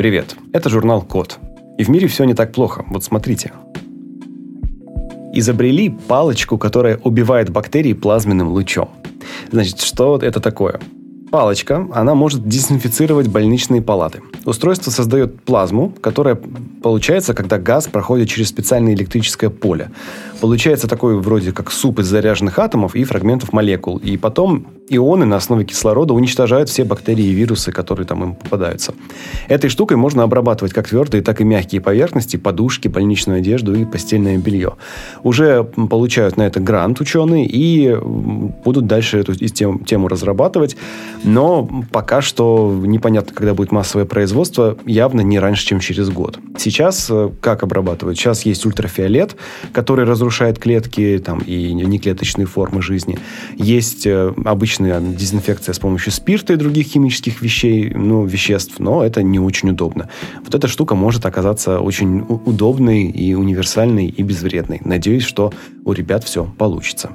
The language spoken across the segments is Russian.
Привет, это журнал Код. И в мире все не так плохо. Вот смотрите. Изобрели палочку, которая убивает бактерии плазменным лучом. Значит, что это такое? Палочка, она может дезинфицировать больничные палаты. Устройство создает плазму, которая получается, когда газ проходит через специальное электрическое поле. Получается такой вроде как суп из заряженных атомов и фрагментов молекул. И потом ионы на основе кислорода уничтожают все бактерии и вирусы, которые там им попадаются. Этой штукой можно обрабатывать как твердые, так и мягкие поверхности, подушки, больничную одежду и постельное белье. Уже получают на это грант ученые и будут дальше эту тему разрабатывать. Но пока что непонятно, когда будет массовое производство, явно не раньше, чем через год. Сейчас э, как обрабатывают? Сейчас есть ультрафиолет, который разрушает клетки там, и неклеточные формы жизни. Есть э, обычная дезинфекция с помощью спирта и других химических вещей, ну, веществ, но это не очень удобно. Вот эта штука может оказаться очень удобной и универсальной и безвредной. Надеюсь, что у ребят все получится.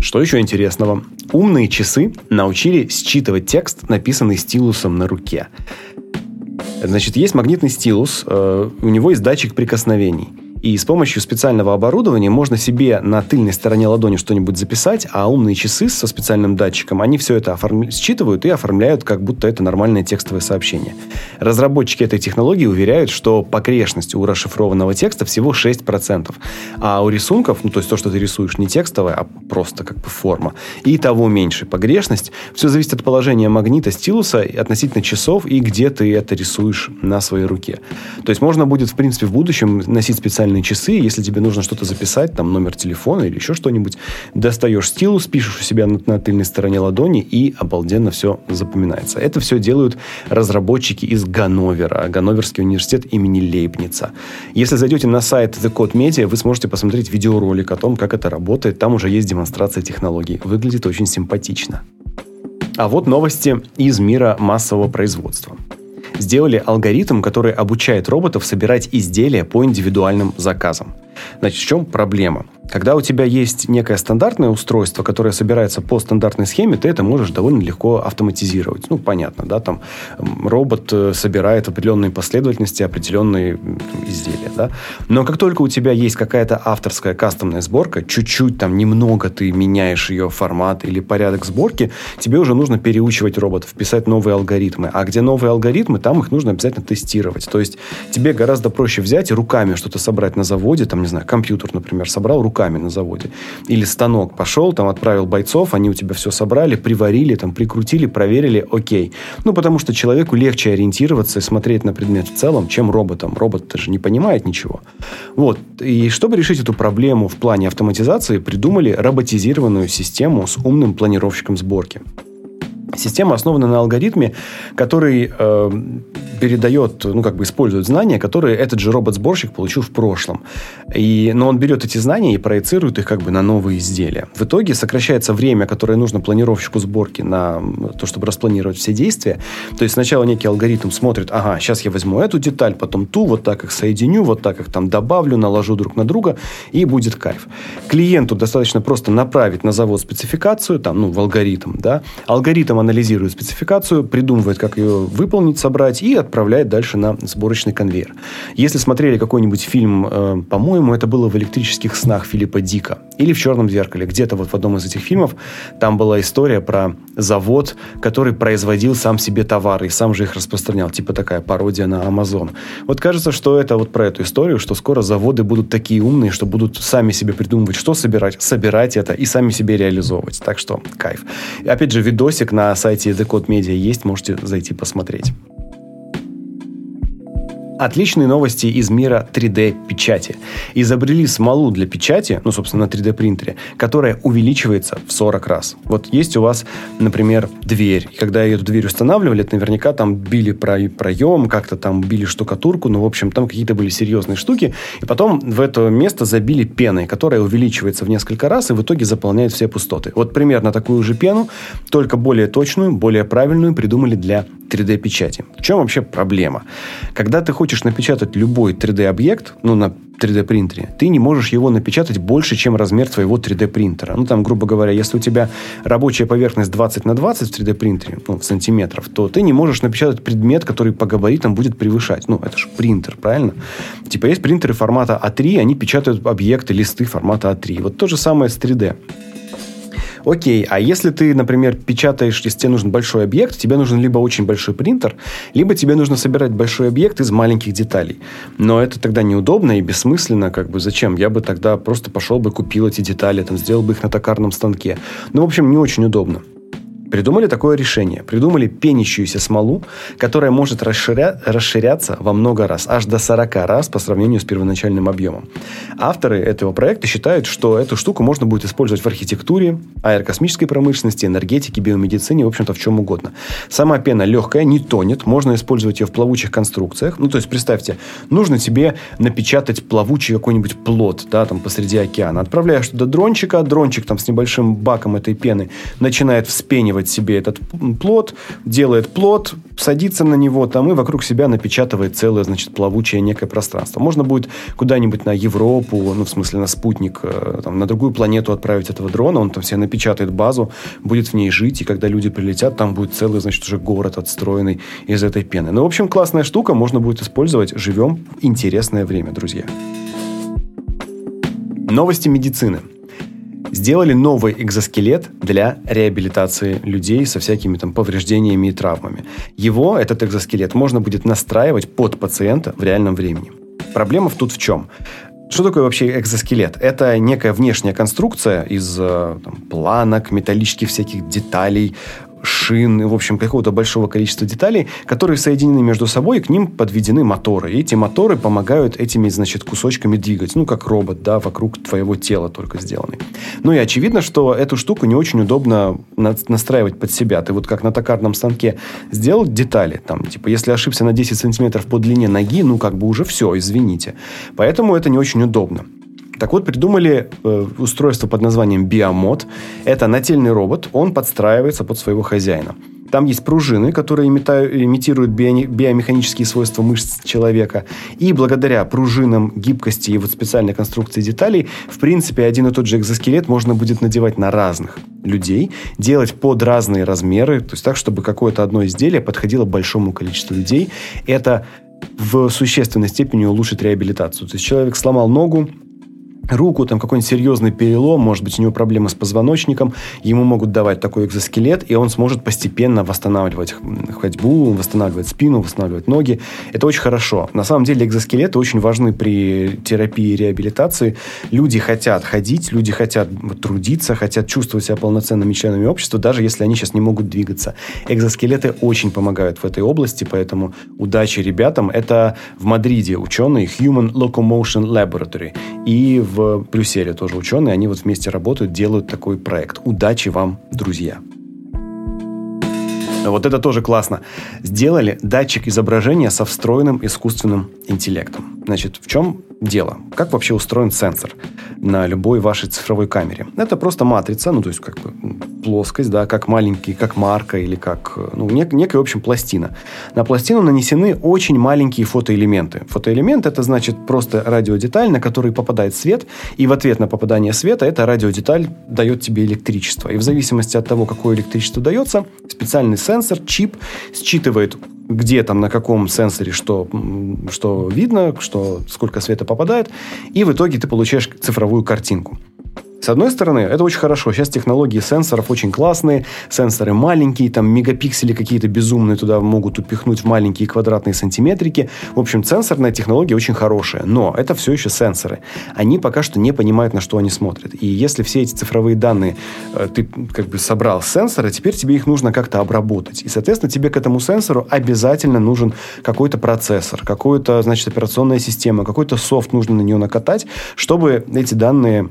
Что еще интересного? Умные часы научили считывать текст, написанный стилусом на руке. Значит, есть магнитный стилус, э, у него есть датчик прикосновений. И с помощью специального оборудования можно себе на тыльной стороне ладони что-нибудь записать, а умные часы со специальным датчиком, они все это оформ... считывают и оформляют, как будто это нормальное текстовое сообщение. Разработчики этой технологии уверяют, что погрешность у расшифрованного текста всего 6%, а у рисунков, ну то есть то, что ты рисуешь не текстовое, а просто как бы форма, и того меньше погрешность. Все зависит от положения магнита стилуса относительно часов и где ты это рисуешь на своей руке. То есть можно будет, в принципе, в будущем носить специальные специальные часы, если тебе нужно что-то записать, там номер телефона или еще что-нибудь, достаешь стилус, пишешь у себя на, на тыльной стороне ладони и обалденно все запоминается. Это все делают разработчики из Ганновера, Ганноверский университет имени Лейбница. Если зайдете на сайт The Code Media, вы сможете посмотреть видеоролик о том, как это работает. Там уже есть демонстрация технологий. Выглядит очень симпатично. А вот новости из мира массового производства сделали алгоритм, который обучает роботов собирать изделия по индивидуальным заказам. Значит, в чем проблема? Когда у тебя есть некое стандартное устройство, которое собирается по стандартной схеме, ты это можешь довольно легко автоматизировать. Ну, понятно, да, там робот э, собирает в определенной последовательности определенные изделия, да. Но как только у тебя есть какая-то авторская кастомная сборка, чуть-чуть там немного ты меняешь ее формат или порядок сборки, тебе уже нужно переучивать роботов, писать новые алгоритмы. А где новые алгоритмы, там их нужно обязательно тестировать. То есть тебе гораздо проще взять и руками что-то собрать на заводе, там, не знаю, компьютер, например, собрал руками на заводе. Или станок пошел, там отправил бойцов, они у тебя все собрали, приварили, там прикрутили, проверили, окей. Ну, потому что человеку легче ориентироваться и смотреть на предмет в целом, чем роботам. Робот же не понимает ничего. Вот. И чтобы решить эту проблему в плане автоматизации, придумали роботизированную систему с умным планировщиком сборки. Система основана на алгоритме, который э, передает, ну, как бы использует знания, которые этот же робот-сборщик получил в прошлом. И, но он берет эти знания и проецирует их как бы на новые изделия. В итоге сокращается время, которое нужно планировщику сборки на то, чтобы распланировать все действия. То есть сначала некий алгоритм смотрит, ага, сейчас я возьму эту деталь, потом ту, вот так их соединю, вот так их там добавлю, наложу друг на друга, и будет кайф. Клиенту достаточно просто направить на завод спецификацию, там, ну, в алгоритм, да. Алгоритм анализирует спецификацию, придумывает, как ее выполнить, собрать, и отправляет дальше на сборочный конвейер. Если смотрели какой-нибудь фильм, э, по-моему, это было в «Электрических снах» Филиппа Дика или в «Черном зеркале», где-то вот в одном из этих фильмов, там была история про завод, который производил сам себе товары и сам же их распространял. Типа такая пародия на Amazon. Вот кажется, что это вот про эту историю, что скоро заводы будут такие умные, что будут сами себе придумывать, что собирать, собирать это и сами себе реализовывать. Так что кайф. И опять же, видосик на сайте The Code Media есть, можете зайти посмотреть. Отличные новости из мира 3D-печати. Изобрели смолу для печати, ну, собственно, на 3D-принтере, которая увеличивается в 40 раз. Вот есть у вас, например, дверь. И когда эту дверь устанавливали, это наверняка там били про проем, как-то там били штукатурку, ну, в общем, там какие-то были серьезные штуки. И потом в это место забили пеной, которая увеличивается в несколько раз и в итоге заполняет все пустоты. Вот примерно такую же пену, только более точную, более правильную придумали для 3D-печати. В чем вообще проблема? Когда ты хочешь напечатать любой 3D-объект, ну, на 3D-принтере, ты не можешь его напечатать больше, чем размер твоего 3D-принтера. Ну, там, грубо говоря, если у тебя рабочая поверхность 20 на 20 в 3D-принтере, ну, в сантиметров, то ты не можешь напечатать предмет, который по габаритам будет превышать. Ну, это же принтер, правильно? Типа есть принтеры формата А3, они печатают объекты, листы формата А3. Вот то же самое с 3D. Окей, а если ты, например, печатаешь, если тебе нужен большой объект, тебе нужен либо очень большой принтер, либо тебе нужно собирать большой объект из маленьких деталей. Но это тогда неудобно и бессмысленно, как бы зачем? Я бы тогда просто пошел бы, купил эти детали, там, сделал бы их на токарном станке. Ну, в общем, не очень удобно. Придумали такое решение. Придумали пенящуюся смолу, которая может расширя... расширяться во много раз, аж до 40 раз по сравнению с первоначальным объемом. Авторы этого проекта считают, что эту штуку можно будет использовать в архитектуре, аэрокосмической промышленности, энергетике, биомедицине, в общем-то, в чем угодно. Сама пена легкая, не тонет, можно использовать ее в плавучих конструкциях. Ну, то есть, представьте, нужно тебе напечатать плавучий какой-нибудь плод, да, там посреди океана. Отправляешь туда дрончика, дрончик там с небольшим баком этой пены начинает вспенивать делает себе этот плод, делает плод, садится на него там и вокруг себя напечатывает целое, значит, плавучее некое пространство. Можно будет куда-нибудь на Европу, ну, в смысле, на спутник, э, там, на другую планету отправить этого дрона, он там себе напечатает базу, будет в ней жить, и когда люди прилетят, там будет целый, значит, уже город отстроенный из этой пены. Ну, в общем, классная штука, можно будет использовать. Живем интересное время, друзья. Новости медицины сделали новый экзоскелет для реабилитации людей со всякими там повреждениями и травмами. Его, этот экзоскелет, можно будет настраивать под пациента в реальном времени. Проблема тут в чем? Что такое вообще экзоскелет? Это некая внешняя конструкция из э, там, планок, металлических всяких деталей, шин, в общем, какого-то большого количества деталей, которые соединены между собой, и к ним подведены моторы. И эти моторы помогают этими, значит, кусочками двигать. Ну, как робот, да, вокруг твоего тела только сделанный. Ну и очевидно, что эту штуку не очень удобно настраивать под себя. Ты вот как на токарном станке сделал детали, там, типа, если ошибся на 10 сантиметров по длине ноги, ну, как бы уже все, извините. Поэтому это не очень удобно. Так вот, придумали э, устройство под названием Биомод. Это нательный робот, он подстраивается под своего хозяина. Там есть пружины, которые имитируют биомеханические свойства мышц человека. И благодаря пружинам, гибкости и вот специальной конструкции деталей, в принципе, один и тот же экзоскелет можно будет надевать на разных людей, делать под разные размеры, то есть так, чтобы какое-то одно изделие подходило большому количеству людей. Это в существенной степени улучшит реабилитацию. То есть человек сломал ногу, руку, там какой-нибудь серьезный перелом, может быть, у него проблемы с позвоночником, ему могут давать такой экзоскелет, и он сможет постепенно восстанавливать ходьбу, восстанавливать спину, восстанавливать ноги. Это очень хорошо. На самом деле экзоскелеты очень важны при терапии и реабилитации. Люди хотят ходить, люди хотят трудиться, хотят чувствовать себя полноценными членами общества, даже если они сейчас не могут двигаться. Экзоскелеты очень помогают в этой области, поэтому удачи ребятам. Это в Мадриде ученые Human Locomotion Laboratory. И в Брюсселе тоже ученые, они вот вместе работают, делают такой проект. Удачи вам, друзья! Вот это тоже классно. Сделали датчик изображения со встроенным искусственным интеллектом. Значит, в чем дело? Как вообще устроен сенсор на любой вашей цифровой камере? Это просто матрица, ну, то есть как бы плоскость, да, как маленький, как марка или как, ну, нек, некая, в общем, пластина. На пластину нанесены очень маленькие фотоэлементы. Фотоэлемент – это, значит, просто радиодеталь, на который попадает свет, и в ответ на попадание света эта радиодеталь дает тебе электричество. И в зависимости от того, какое электричество дается, специальный сенсор, чип считывает где там, на каком сенсоре что, что видно, что, сколько света попадает, и в итоге ты получаешь цифровую картинку. С одной стороны, это очень хорошо. Сейчас технологии сенсоров очень классные. Сенсоры маленькие, там мегапиксели какие-то безумные туда могут упихнуть в маленькие квадратные сантиметрики. В общем, сенсорная технология очень хорошая. Но это все еще сенсоры. Они пока что не понимают, на что они смотрят. И если все эти цифровые данные э, ты как бы собрал с сенсора, теперь тебе их нужно как-то обработать. И, соответственно, тебе к этому сенсору обязательно нужен какой-то процессор, какая-то, значит, операционная система, какой-то софт нужно на нее накатать, чтобы эти данные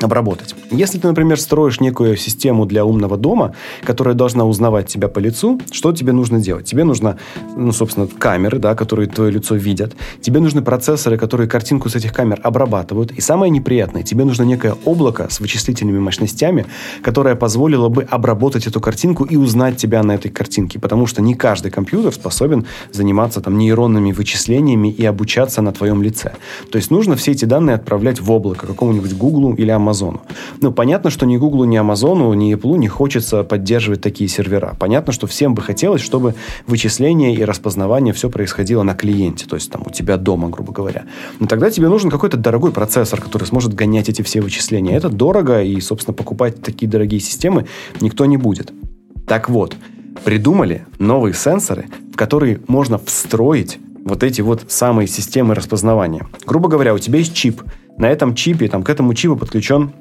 обработать. Если ты, например, строишь некую систему для умного дома, которая должна узнавать тебя по лицу, что тебе нужно делать? Тебе нужно, ну, собственно, камеры, да, которые твое лицо видят. Тебе нужны процессоры, которые картинку с этих камер обрабатывают. И самое неприятное, тебе нужно некое облако с вычислительными мощностями, которое позволило бы обработать эту картинку и узнать тебя на этой картинке. Потому что не каждый компьютер способен заниматься там нейронными вычислениями и обучаться на твоем лице. То есть нужно все эти данные отправлять в облако какому-нибудь Google или Амазону. Ну, понятно, что ни Google, ни Амазону, ни Apple не хочется поддерживать такие сервера. Понятно, что всем бы хотелось, чтобы вычисление и распознавание все происходило на клиенте, то есть там у тебя дома, грубо говоря. Но тогда тебе нужен какой-то дорогой процессор, который сможет гонять эти все вычисления. Это дорого, и, собственно, покупать такие дорогие системы никто не будет. Так вот, придумали новые сенсоры, в которые можно встроить вот эти вот самые системы распознавания. Грубо говоря, у тебя есть чип – на этом чипе, там, к этому чипу подключен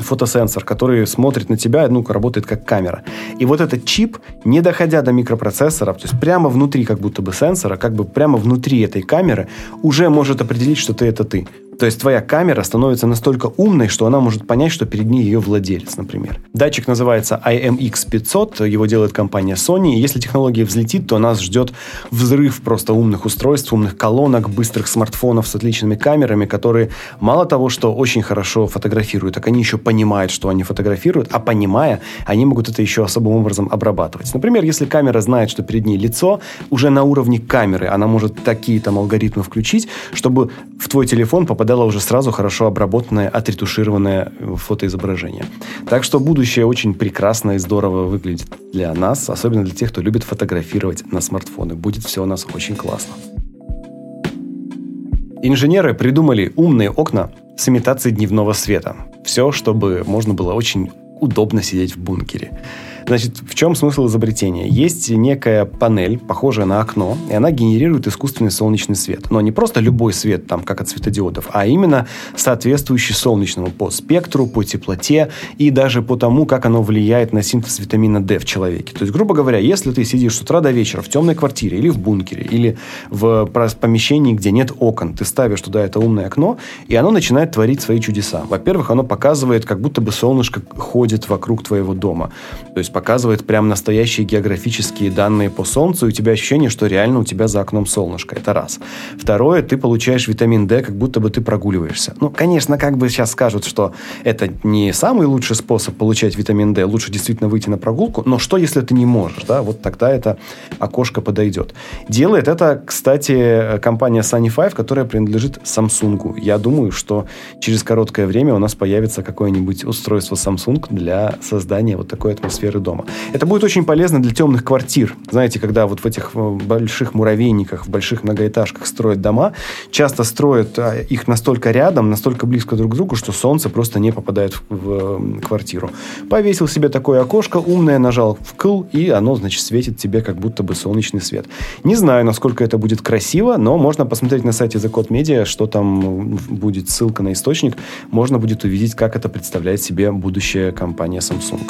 фотосенсор, который смотрит на тебя, ну, работает как камера. И вот этот чип, не доходя до микропроцессора, то есть прямо внутри как будто бы сенсора, как бы прямо внутри этой камеры, уже может определить, что ты это ты. То есть твоя камера становится настолько умной, что она может понять, что перед ней ее владелец, например. Датчик называется IMX500, его делает компания Sony. И если технология взлетит, то нас ждет взрыв просто умных устройств, умных колонок, быстрых смартфонов с отличными камерами, которые мало того, что очень хорошо фотографируют, так они еще понимают, что они фотографируют, а понимая, они могут это еще особым образом обрабатывать. Например, если камера знает, что перед ней лицо, уже на уровне камеры она может такие там алгоритмы включить, чтобы в твой телефон попадать попадало уже сразу хорошо обработанное, отретушированное фотоизображение. Так что будущее очень прекрасно и здорово выглядит для нас, особенно для тех, кто любит фотографировать на смартфоны. Будет все у нас очень классно. Инженеры придумали умные окна с имитацией дневного света. Все, чтобы можно было очень удобно сидеть в бункере. Значит, в чем смысл изобретения? Есть некая панель, похожая на окно, и она генерирует искусственный солнечный свет. Но не просто любой свет, там, как от светодиодов, а именно соответствующий солнечному по спектру, по теплоте и даже по тому, как оно влияет на синтез витамина D в человеке. То есть, грубо говоря, если ты сидишь с утра до вечера в темной квартире или в бункере, или в помещении, где нет окон, ты ставишь туда это умное окно, и оно начинает творить свои чудеса. Во-первых, оно показывает, как будто бы солнышко ходит вокруг твоего дома. То есть показывает прям настоящие географические данные по Солнцу, и у тебя ощущение, что реально у тебя за окном солнышко. Это раз. Второе, ты получаешь витамин D, как будто бы ты прогуливаешься. Ну, конечно, как бы сейчас скажут, что это не самый лучший способ получать витамин D, лучше действительно выйти на прогулку, но что, если ты не можешь, да, вот тогда это окошко подойдет. Делает это, кстати, компания Sunny 5, которая принадлежит Samsung. Я думаю, что через короткое время у нас появится какое-нибудь устройство Samsung для создания вот такой атмосферы дома. Это будет очень полезно для темных квартир. Знаете, когда вот в этих э, больших муравейниках, в больших многоэтажках строят дома, часто строят а, их настолько рядом, настолько близко друг к другу, что солнце просто не попадает в, в квартиру. Повесил себе такое окошко умное, нажал в кл, и оно, значит, светит тебе как будто бы солнечный свет. Не знаю, насколько это будет красиво, но можно посмотреть на сайте The Code Media, что там будет ссылка на источник. Можно будет увидеть, как это представляет себе будущая компания Samsung.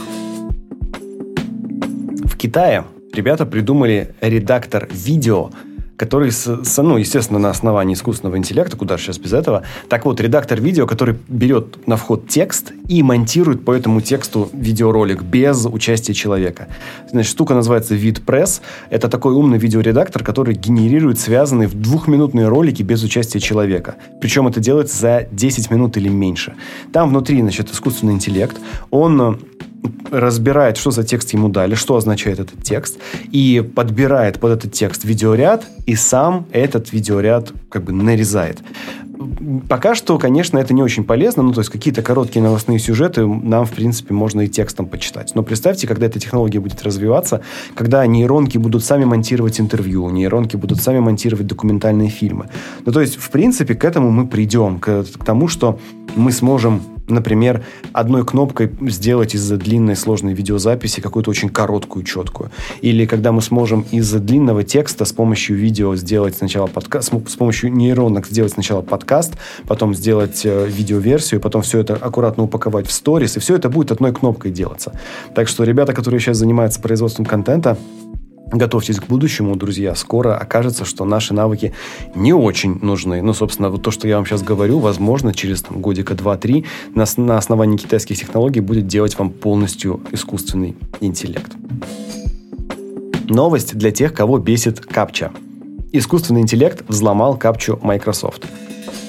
Китае ребята придумали редактор видео, который, с, ну, естественно, на основании искусственного интеллекта, куда же сейчас без этого. Так вот, редактор видео, который берет на вход текст и монтирует по этому тексту видеоролик без участия человека. Значит, штука называется VidPress. Это такой умный видеоредактор, который генерирует связанные в двухминутные ролики без участия человека. Причем это делается за 10 минут или меньше. Там внутри, значит, искусственный интеллект. Он разбирает, что за текст ему дали, что означает этот текст, и подбирает под этот текст видеоряд, и сам этот видеоряд как бы нарезает. Пока что, конечно, это не очень полезно, ну, то есть какие-то короткие новостные сюжеты нам, в принципе, можно и текстом почитать. Но представьте, когда эта технология будет развиваться, когда нейронки будут сами монтировать интервью, нейронки будут сами монтировать документальные фильмы. Ну, то есть, в принципе, к этому мы придем, к, к тому, что мы сможем например, одной кнопкой сделать из длинной сложной видеозаписи какую-то очень короткую, четкую. Или когда мы сможем из длинного текста с помощью видео сделать сначала подкаст, с помощью нейронок сделать сначала подкаст, потом сделать э, видеоверсию, потом все это аккуратно упаковать в сторис, и все это будет одной кнопкой делаться. Так что ребята, которые сейчас занимаются производством контента, Готовьтесь к будущему, друзья. Скоро окажется, что наши навыки не очень нужны. Ну, собственно, вот то, что я вам сейчас говорю, возможно, через там, годика 2-3 на, на основании китайских технологий будет делать вам полностью искусственный интеллект. Новость для тех, кого бесит капча. Искусственный интеллект взломал капчу Microsoft.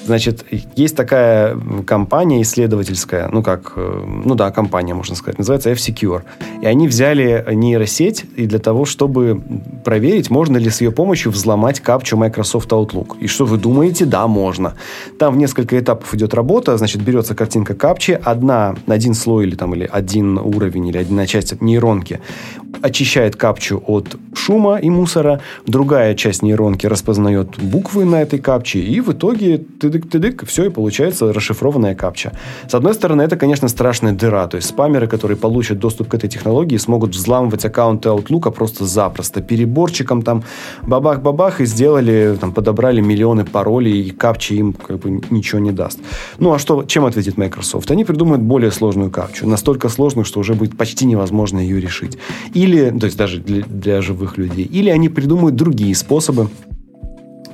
Значит, есть такая компания исследовательская, ну как, э, ну да, компания, можно сказать, называется F-Secure. И они взяли нейросеть и для того, чтобы проверить, можно ли с ее помощью взломать капчу Microsoft Outlook. И что вы думаете? Да, можно. Там в несколько этапов идет работа, значит, берется картинка капчи, одна, один слой или там, или один уровень, или одна часть нейронки очищает капчу от шума и мусора, другая часть нейронки распознает буквы на этой капче, и в итоге тыдык-тыдык, все, и получается расшифрованная капча. С одной стороны, это, конечно, страшная дыра, то есть спамеры, которые получат доступ к этой технологии, смогут взламывать аккаунты Outlook просто запросто, переборчиком там бабах-бабах, и сделали, там, подобрали миллионы паролей, и капчи им как бы ничего не даст. Ну, а что, чем ответит Microsoft? Они придумают более сложную капчу, настолько сложную, что уже будет почти невозможно ее решить. Или, то есть даже для, для живых людей, или они придумают другие способы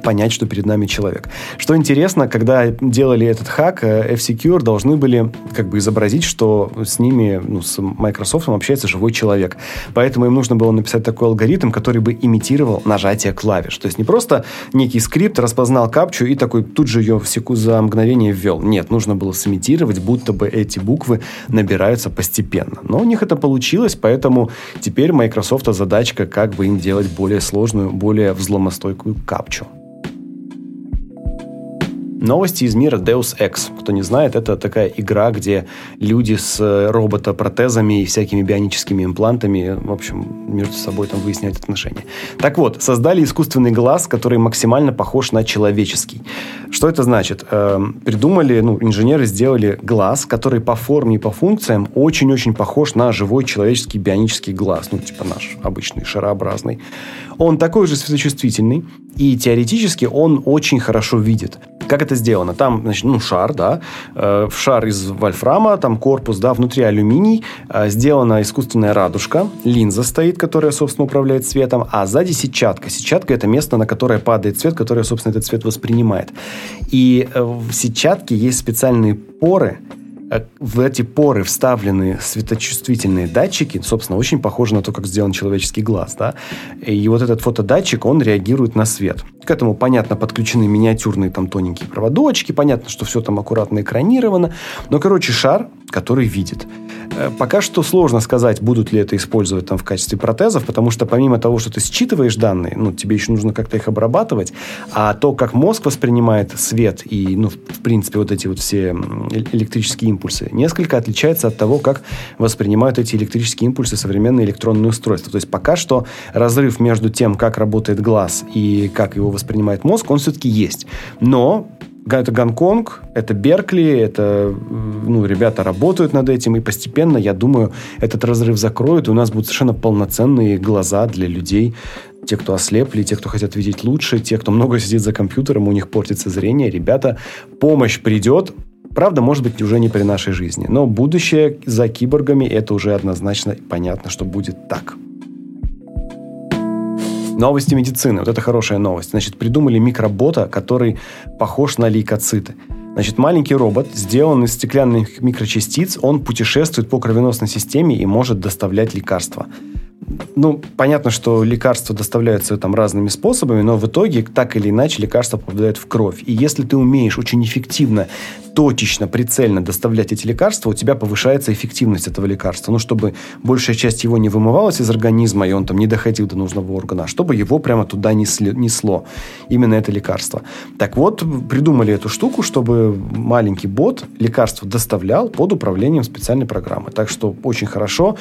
понять, что перед нами человек. Что интересно, когда делали этот хак, э, F-Secure должны были как бы изобразить, что с ними, ну, с Microsoft общается живой человек. Поэтому им нужно было написать такой алгоритм, который бы имитировал нажатие клавиш. То есть не просто некий скрипт распознал капчу и такой тут же ее в секунду за мгновение ввел. Нет, нужно было сымитировать, будто бы эти буквы набираются постепенно. Но у них это получилось, поэтому теперь Microsoft задачка, как бы им делать более сложную, более взломостойкую капчу. Новости из мира Deus Ex. Кто не знает, это такая игра, где люди с э, роботопротезами и всякими бионическими имплантами, в общем, между собой там выясняют отношения. Так вот, создали искусственный глаз, который максимально похож на человеческий. Что это значит? Эм, придумали, ну, инженеры сделали глаз, который по форме и по функциям очень-очень похож на живой человеческий бионический глаз, ну, типа наш обычный, шарообразный. Он такой же светочувствительный, и теоретически он очень хорошо видит. Как это сделано? Там, значит, ну, шар, да, э, шар из вольфрама, там корпус, да, внутри алюминий, э, сделана искусственная радужка, линза стоит, которая, собственно, управляет светом, а сзади сетчатка. Сетчатка – это место, на которое падает свет, которое, собственно, этот свет воспринимает. И э, в сетчатке есть специальные поры, в эти поры вставлены светочувствительные датчики, собственно, очень похоже на то, как сделан человеческий глаз, да, и вот этот фотодатчик, он реагирует на свет. К этому, понятно, подключены миниатюрные там тоненькие проводочки, понятно, что все там аккуратно экранировано, но, короче, шар, который видит. Э, пока что сложно сказать, будут ли это использовать там в качестве протезов, потому что помимо того, что ты считываешь данные, ну, тебе еще нужно как-то их обрабатывать, а то, как мозг воспринимает свет и, ну, в принципе, вот эти вот все электрические импульсы, несколько отличается от того, как воспринимают эти электрические импульсы современные электронные устройства. То есть пока что разрыв между тем, как работает глаз и как его воспринимает мозг, он все-таки есть. Но это Гонконг, это Беркли, это, ну, ребята работают над этим, и постепенно, я думаю, этот разрыв закроют, и у нас будут совершенно полноценные глаза для людей, те, кто ослепли, те, кто хотят видеть лучше, те, кто много сидит за компьютером, у них портится зрение. Ребята, помощь придет, Правда, может быть, уже не при нашей жизни. Но будущее за киборгами, это уже однозначно понятно, что будет так. Новости медицины. Вот это хорошая новость. Значит, придумали микробота, который похож на лейкоциты. Значит, маленький робот, сделан из стеклянных микрочастиц, он путешествует по кровеносной системе и может доставлять лекарства ну, понятно, что лекарства доставляются там разными способами, но в итоге так или иначе лекарства попадают в кровь. И если ты умеешь очень эффективно, точечно, прицельно доставлять эти лекарства, у тебя повышается эффективность этого лекарства. Ну, чтобы большая часть его не вымывалась из организма, и он там не доходил до нужного органа, а чтобы его прямо туда несло. Именно это лекарство. Так вот, придумали эту штуку, чтобы маленький бот лекарство доставлял под управлением специальной программы. Так что очень хорошо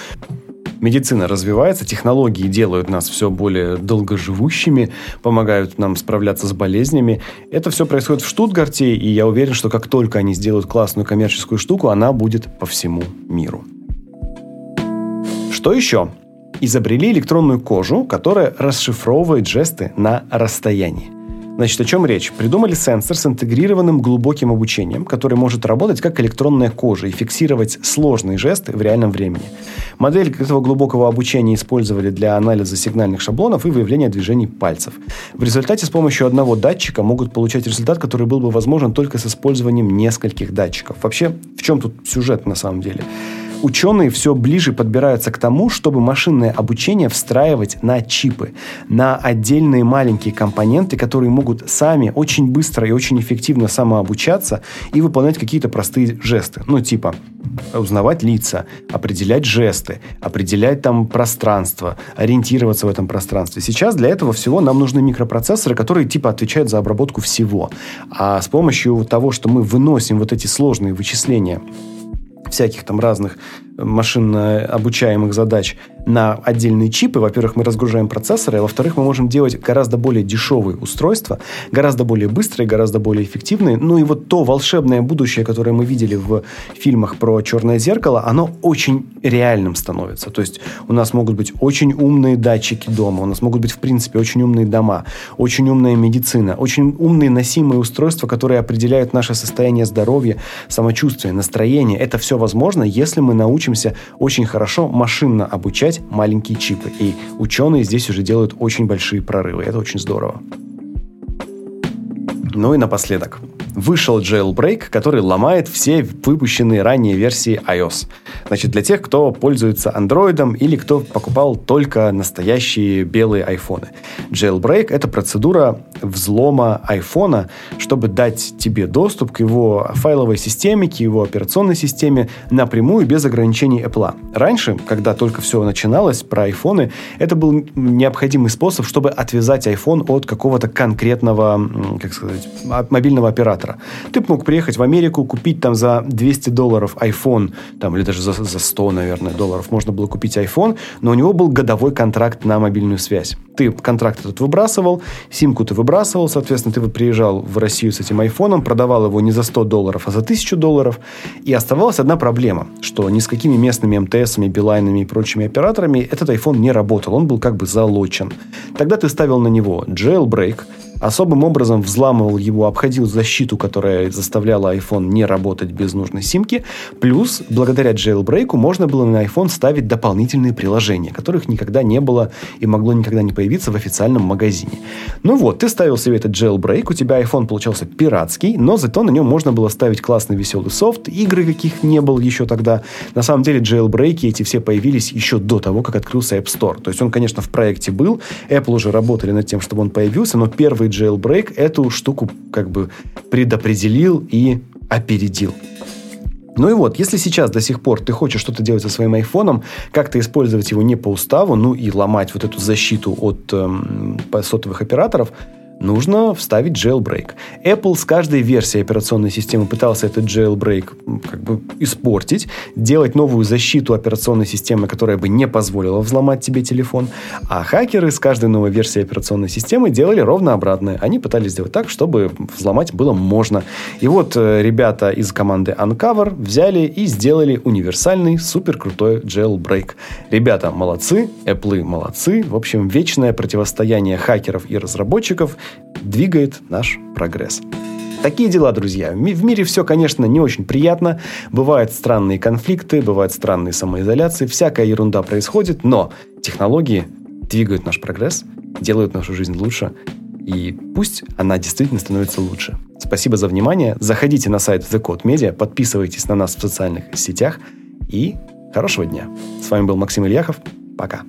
медицина развивается, технологии делают нас все более долгоживущими, помогают нам справляться с болезнями. Это все происходит в Штутгарте, и я уверен, что как только они сделают классную коммерческую штуку, она будет по всему миру. Что еще? Изобрели электронную кожу, которая расшифровывает жесты на расстоянии. Значит, о чем речь? Придумали сенсор с интегрированным глубоким обучением, который может работать как электронная кожа и фиксировать сложные жесты в реальном времени. Модель этого глубокого обучения использовали для анализа сигнальных шаблонов и выявления движений пальцев. В результате с помощью одного датчика могут получать результат, который был бы возможен только с использованием нескольких датчиков. Вообще, в чем тут сюжет на самом деле? Ученые все ближе подбираются к тому, чтобы машинное обучение встраивать на чипы, на отдельные маленькие компоненты, которые могут сами очень быстро и очень эффективно самообучаться и выполнять какие-то простые жесты. Ну, типа узнавать лица, определять жесты, определять там пространство, ориентироваться в этом пространстве. Сейчас для этого всего нам нужны микропроцессоры, которые типа отвечают за обработку всего. А с помощью того, что мы выносим вот эти сложные вычисления всяких там разных машинно обучаемых задач на отдельные чипы. Во-первых, мы разгружаем процессоры, а во-вторых, мы можем делать гораздо более дешевые устройства, гораздо более быстрые, гораздо более эффективные. Ну и вот то волшебное будущее, которое мы видели в фильмах про черное зеркало, оно очень реальным становится. То есть у нас могут быть очень умные датчики дома, у нас могут быть, в принципе, очень умные дома, очень умная медицина, очень умные носимые устройства, которые определяют наше состояние здоровья, самочувствие, настроение. Это все возможно, если мы научимся очень хорошо машинно обучать маленькие чипы. И ученые здесь уже делают очень большие прорывы. Это очень здорово. Ну и напоследок вышел jailbreak, который ломает все выпущенные ранее версии iOS. Значит, для тех, кто пользуется Android или кто покупал только настоящие белые айфоны. Jailbreak — это процедура взлома айфона, чтобы дать тебе доступ к его файловой системе, к его операционной системе напрямую, без ограничений Apple. Раньше, когда только все начиналось про айфоны, это был необходимый способ, чтобы отвязать iPhone от какого-то конкретного, как сказать, мобильного оператора оператора. Ты мог приехать в Америку, купить там за 200 долларов iPhone, там, или даже за, за 100, наверное, долларов можно было купить iPhone, но у него был годовой контракт на мобильную связь. Ты контракт этот выбрасывал, симку ты выбрасывал, соответственно, ты приезжал в Россию с этим айфоном, продавал его не за 100 долларов, а за 1000 долларов, и оставалась одна проблема, что ни с какими местными МТСами, Билайнами и прочими операторами этот iPhone не работал, он был как бы залочен. Тогда ты ставил на него jailbreak, особым образом взламывал его, обходил защиту, которая заставляла iPhone не работать без нужной симки. Плюс, благодаря jailbreak можно было на iPhone ставить дополнительные приложения, которых никогда не было и могло никогда не появиться в официальном магазине. Ну вот, ты ставил себе этот jailbreak, у тебя iPhone получался пиратский, но зато на нем можно было ставить классный веселый софт, игры каких не было еще тогда. На самом деле jailbreak эти все появились еще до того, как открылся App Store. То есть он, конечно, в проекте был, Apple уже работали над тем, чтобы он появился, но первый jailbreak эту штуку как бы предопределил и опередил. Ну и вот, если сейчас до сих пор ты хочешь что-то делать со своим айфоном, как-то использовать его не по уставу, ну и ломать вот эту защиту от эм, сотовых операторов – нужно вставить jailbreak. Apple с каждой версией операционной системы пытался этот jailbreak как бы испортить, делать новую защиту операционной системы, которая бы не позволила взломать тебе телефон. А хакеры с каждой новой версией операционной системы делали ровно обратное. Они пытались сделать так, чтобы взломать было можно. И вот э, ребята из команды Uncover взяли и сделали универсальный супер крутой jailbreak. Ребята молодцы, Apple молодцы. В общем, вечное противостояние хакеров и разработчиков двигает наш прогресс. Такие дела, друзья. В мире все, конечно, не очень приятно. Бывают странные конфликты, бывают странные самоизоляции, всякая ерунда происходит, но технологии двигают наш прогресс, делают нашу жизнь лучше, и пусть она действительно становится лучше. Спасибо за внимание. Заходите на сайт The Code Media, подписывайтесь на нас в социальных сетях и хорошего дня. С вами был Максим Ильяхов. Пока.